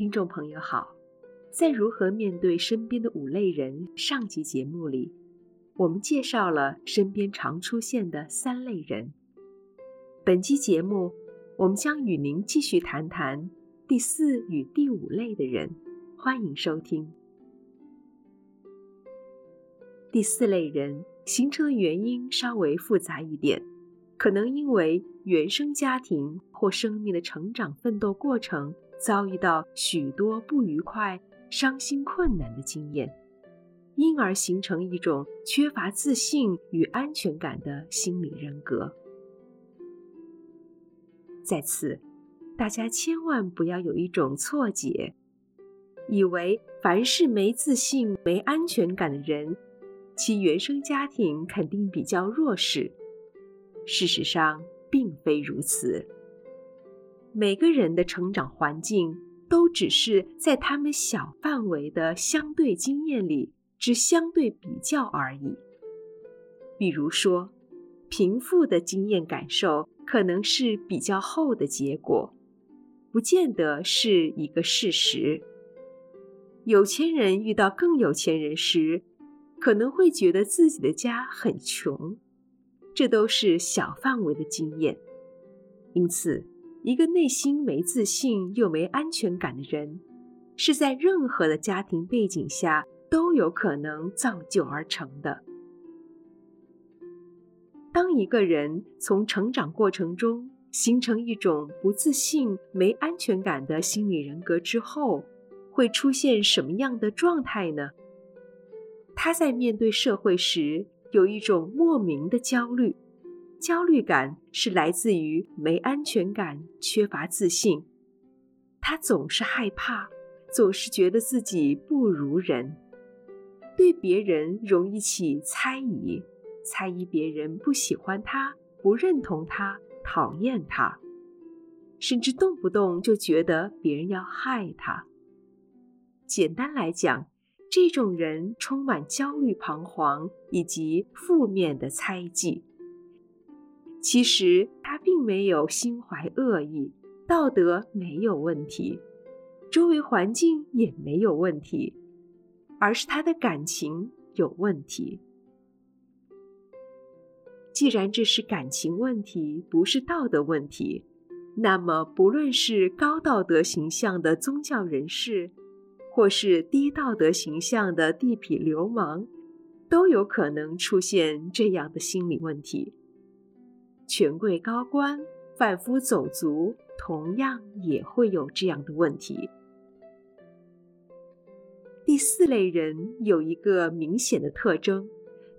听众朋友好，在如何面对身边的五类人上集节目里，我们介绍了身边常出现的三类人。本期节目，我们将与您继续谈谈第四与第五类的人。欢迎收听。第四类人形成的原因稍微复杂一点，可能因为原生家庭或生命的成长奋斗过程。遭遇到许多不愉快、伤心、困难的经验，因而形成一种缺乏自信与安全感的心理人格。在此，大家千万不要有一种错觉，以为凡是没自信、没安全感的人，其原生家庭肯定比较弱势。事实上，并非如此。每个人的成长环境都只是在他们小范围的相对经验里之相对比较而已。比如说，贫富的经验感受可能是比较后的结果，不见得是一个事实。有钱人遇到更有钱人时，可能会觉得自己的家很穷，这都是小范围的经验。因此，一个内心没自信又没安全感的人，是在任何的家庭背景下都有可能造就而成的。当一个人从成长过程中形成一种不自信、没安全感的心理人格之后，会出现什么样的状态呢？他在面对社会时，有一种莫名的焦虑。焦虑感是来自于没安全感、缺乏自信。他总是害怕，总是觉得自己不如人，对别人容易起猜疑，猜疑别人不喜欢他、不认同他、讨厌他，甚至动不动就觉得别人要害他。简单来讲，这种人充满焦虑、彷徨以及负面的猜忌。其实他并没有心怀恶意，道德没有问题，周围环境也没有问题，而是他的感情有问题。既然这是感情问题，不是道德问题，那么不论是高道德形象的宗教人士，或是低道德形象的地痞流氓，都有可能出现这样的心理问题。权贵高官、贩夫走卒，同样也会有这样的问题。第四类人有一个明显的特征，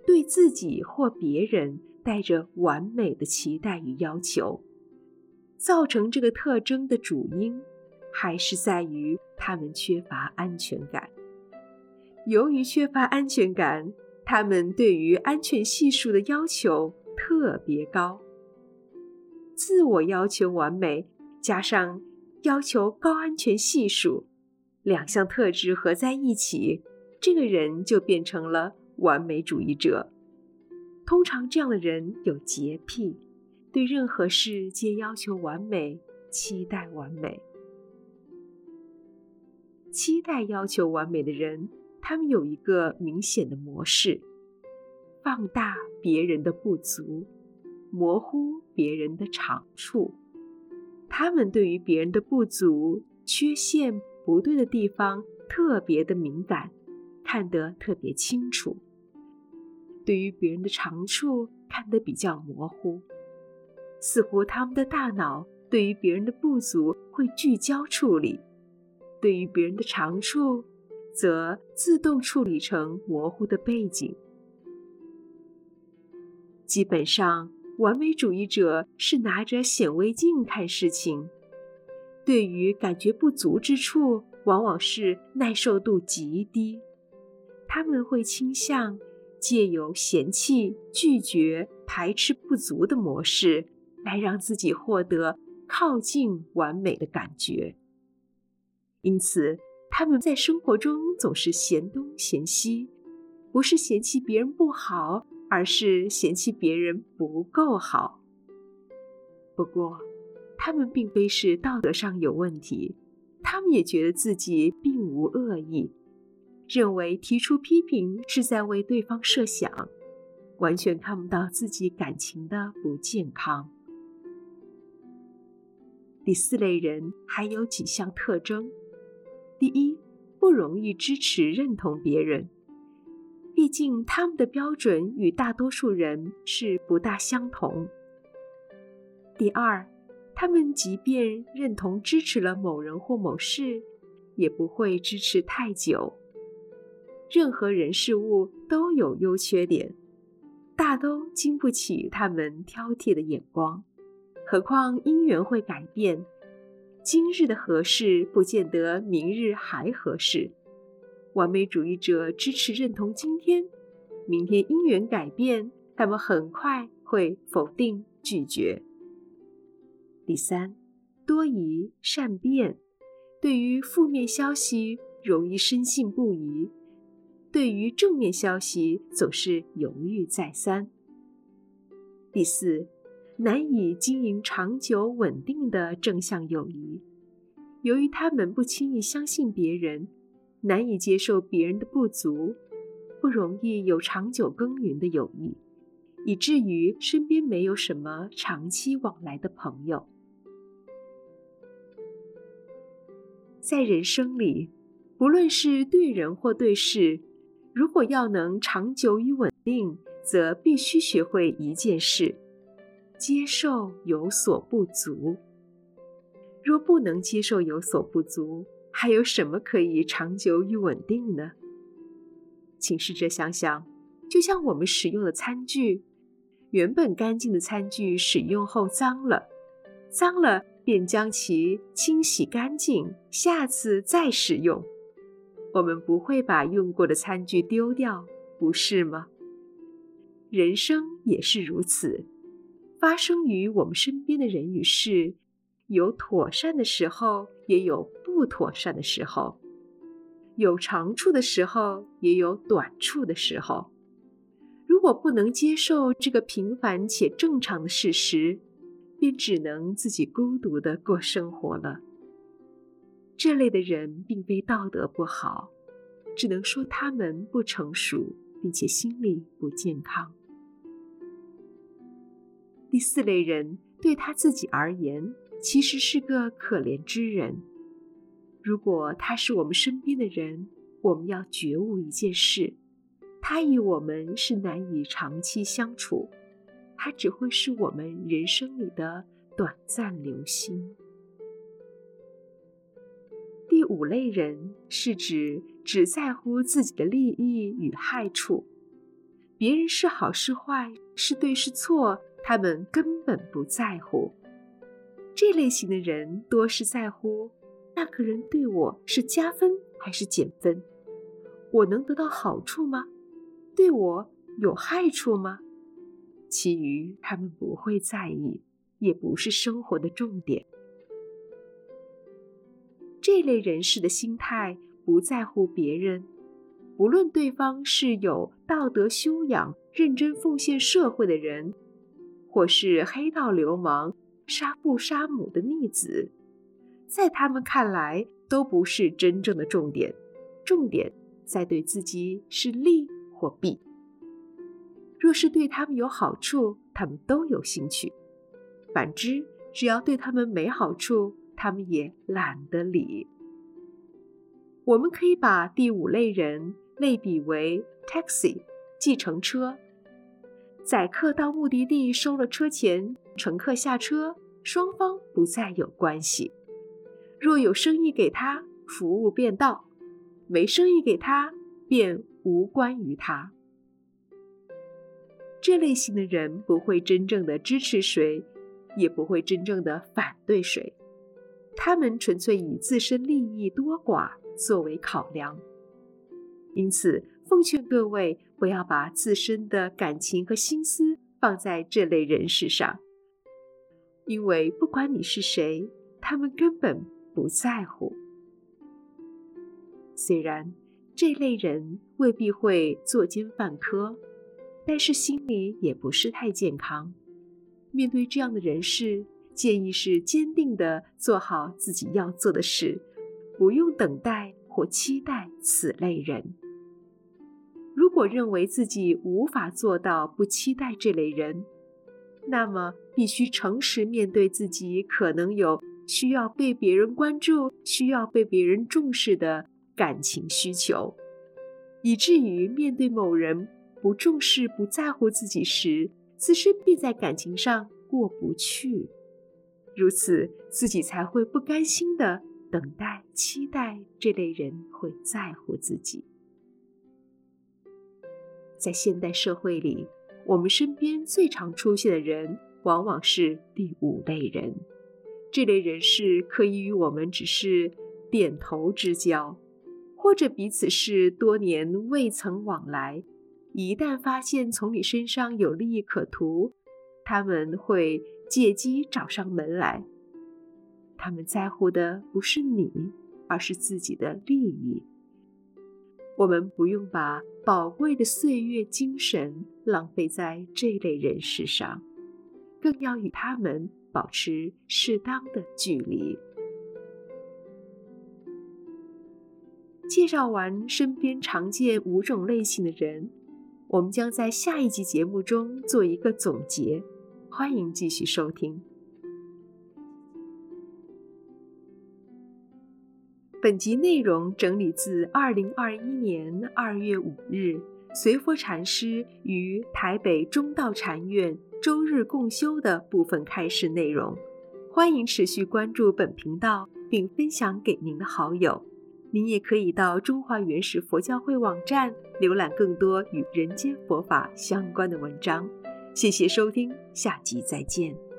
对自己或别人带着完美的期待与要求。造成这个特征的主因，还是在于他们缺乏安全感。由于缺乏安全感，他们对于安全系数的要求特别高。自我要求完美，加上要求高安全系数，两项特质合在一起，这个人就变成了完美主义者。通常这样的人有洁癖，对任何事皆要求完美，期待完美。期待要求完美的人，他们有一个明显的模式：放大别人的不足。模糊别人的长处，他们对于别人的不足、缺陷、不对的地方特别的敏感，看得特别清楚；对于别人的长处看得比较模糊，似乎他们的大脑对于别人的不足会聚焦处理，对于别人的长处则自动处理成模糊的背景。基本上。完美主义者是拿着显微镜看事情，对于感觉不足之处，往往是耐受度极低。他们会倾向借由嫌弃、拒绝、排斥不足的模式，来让自己获得靠近完美的感觉。因此，他们在生活中总是嫌东嫌西，不是嫌弃别人不好。而是嫌弃别人不够好。不过，他们并非是道德上有问题，他们也觉得自己并无恶意，认为提出批评是在为对方设想，完全看不到自己感情的不健康。第四类人还有几项特征：第一，不容易支持认同别人，毕竟他们的标准与大多数人是不大相同；第二，他们即便认同支持了某人或某事，也不会支持太久。任何人事物都有优缺点，大都经不起他们挑剔的眼光。何况因缘会改变，今日的合适不见得明日还合适。完美主义者支持认同今天，明天因缘改变，他们很快会否定拒绝。第三，多疑善辩，对于负面消息容易深信不疑，对于正面消息总是犹豫再三。第四。难以经营长久稳定的正向友谊，由于他们不轻易相信别人，难以接受别人的不足，不容易有长久耕耘的友谊，以至于身边没有什么长期往来的朋友。在人生里，不论是对人或对事，如果要能长久与稳定，则必须学会一件事。接受有所不足。若不能接受有所不足，还有什么可以长久与稳定呢？请试着想想，就像我们使用的餐具，原本干净的餐具使用后脏了，脏了便将其清洗干净，下次再使用。我们不会把用过的餐具丢掉，不是吗？人生也是如此。发生于我们身边的人与事，有妥善的时候，也有不妥善的时候；有长处的时候，也有短处的时候。如果不能接受这个平凡且正常的事实，便只能自己孤独地过生活了。这类的人并非道德不好，只能说他们不成熟，并且心理不健康。第四类人对他自己而言，其实是个可怜之人。如果他是我们身边的人，我们要觉悟一件事：他与我们是难以长期相处，他只会是我们人生里的短暂流星。第五类人是指只在乎自己的利益与害处，别人是好是坏，是对是错。他们根本不在乎。这类型的人多是在乎那个人对我是加分还是减分，我能得到好处吗？对我有害处吗？其余他们不会在意，也不是生活的重点。这类人士的心态不在乎别人，不论对方是有道德修养、认真奉献社会的人。或是黑道流氓、杀父杀母的逆子，在他们看来都不是真正的重点。重点在对自己是利或弊。若是对他们有好处，他们都有兴趣；反之，只要对他们没好处，他们也懒得理。我们可以把第五类人类比为 taxi 计程车。载客到目的地，收了车钱，乘客下车，双方不再有关系。若有生意给他，服务便到；没生意给他，便无关于他。这类型的人不会真正的支持谁，也不会真正的反对谁，他们纯粹以自身利益多寡作为考量。因此，奉劝各位不要把自身的感情和心思放在这类人士上，因为不管你是谁，他们根本不在乎。虽然这类人未必会作奸犯科，但是心里也不是太健康。面对这样的人士，建议是坚定地做好自己要做的事，不用等待或期待此类人。如果认为自己无法做到不期待这类人，那么必须诚实面对自己可能有需要被别人关注、需要被别人重视的感情需求，以至于面对某人不重视、不在乎自己时，自身便在感情上过不去。如此，自己才会不甘心的等待、期待这类人会在乎自己。在现代社会里，我们身边最常出现的人，往往是第五类人。这类人士可以与我们只是点头之交，或者彼此是多年未曾往来。一旦发现从你身上有利益可图，他们会借机找上门来。他们在乎的不是你，而是自己的利益。我们不用把宝贵的岁月、精神浪费在这类人士上，更要与他们保持适当的距离。介绍完身边常见五种类型的人，我们将在下一集节目中做一个总结，欢迎继续收听。本集内容整理自二零二一年二月五日随佛禅师于台北中道禅院周日共修的部分开示内容。欢迎持续关注本频道，并分享给您的好友。您也可以到中华原始佛教会网站浏览更多与人间佛法相关的文章。谢谢收听，下集再见。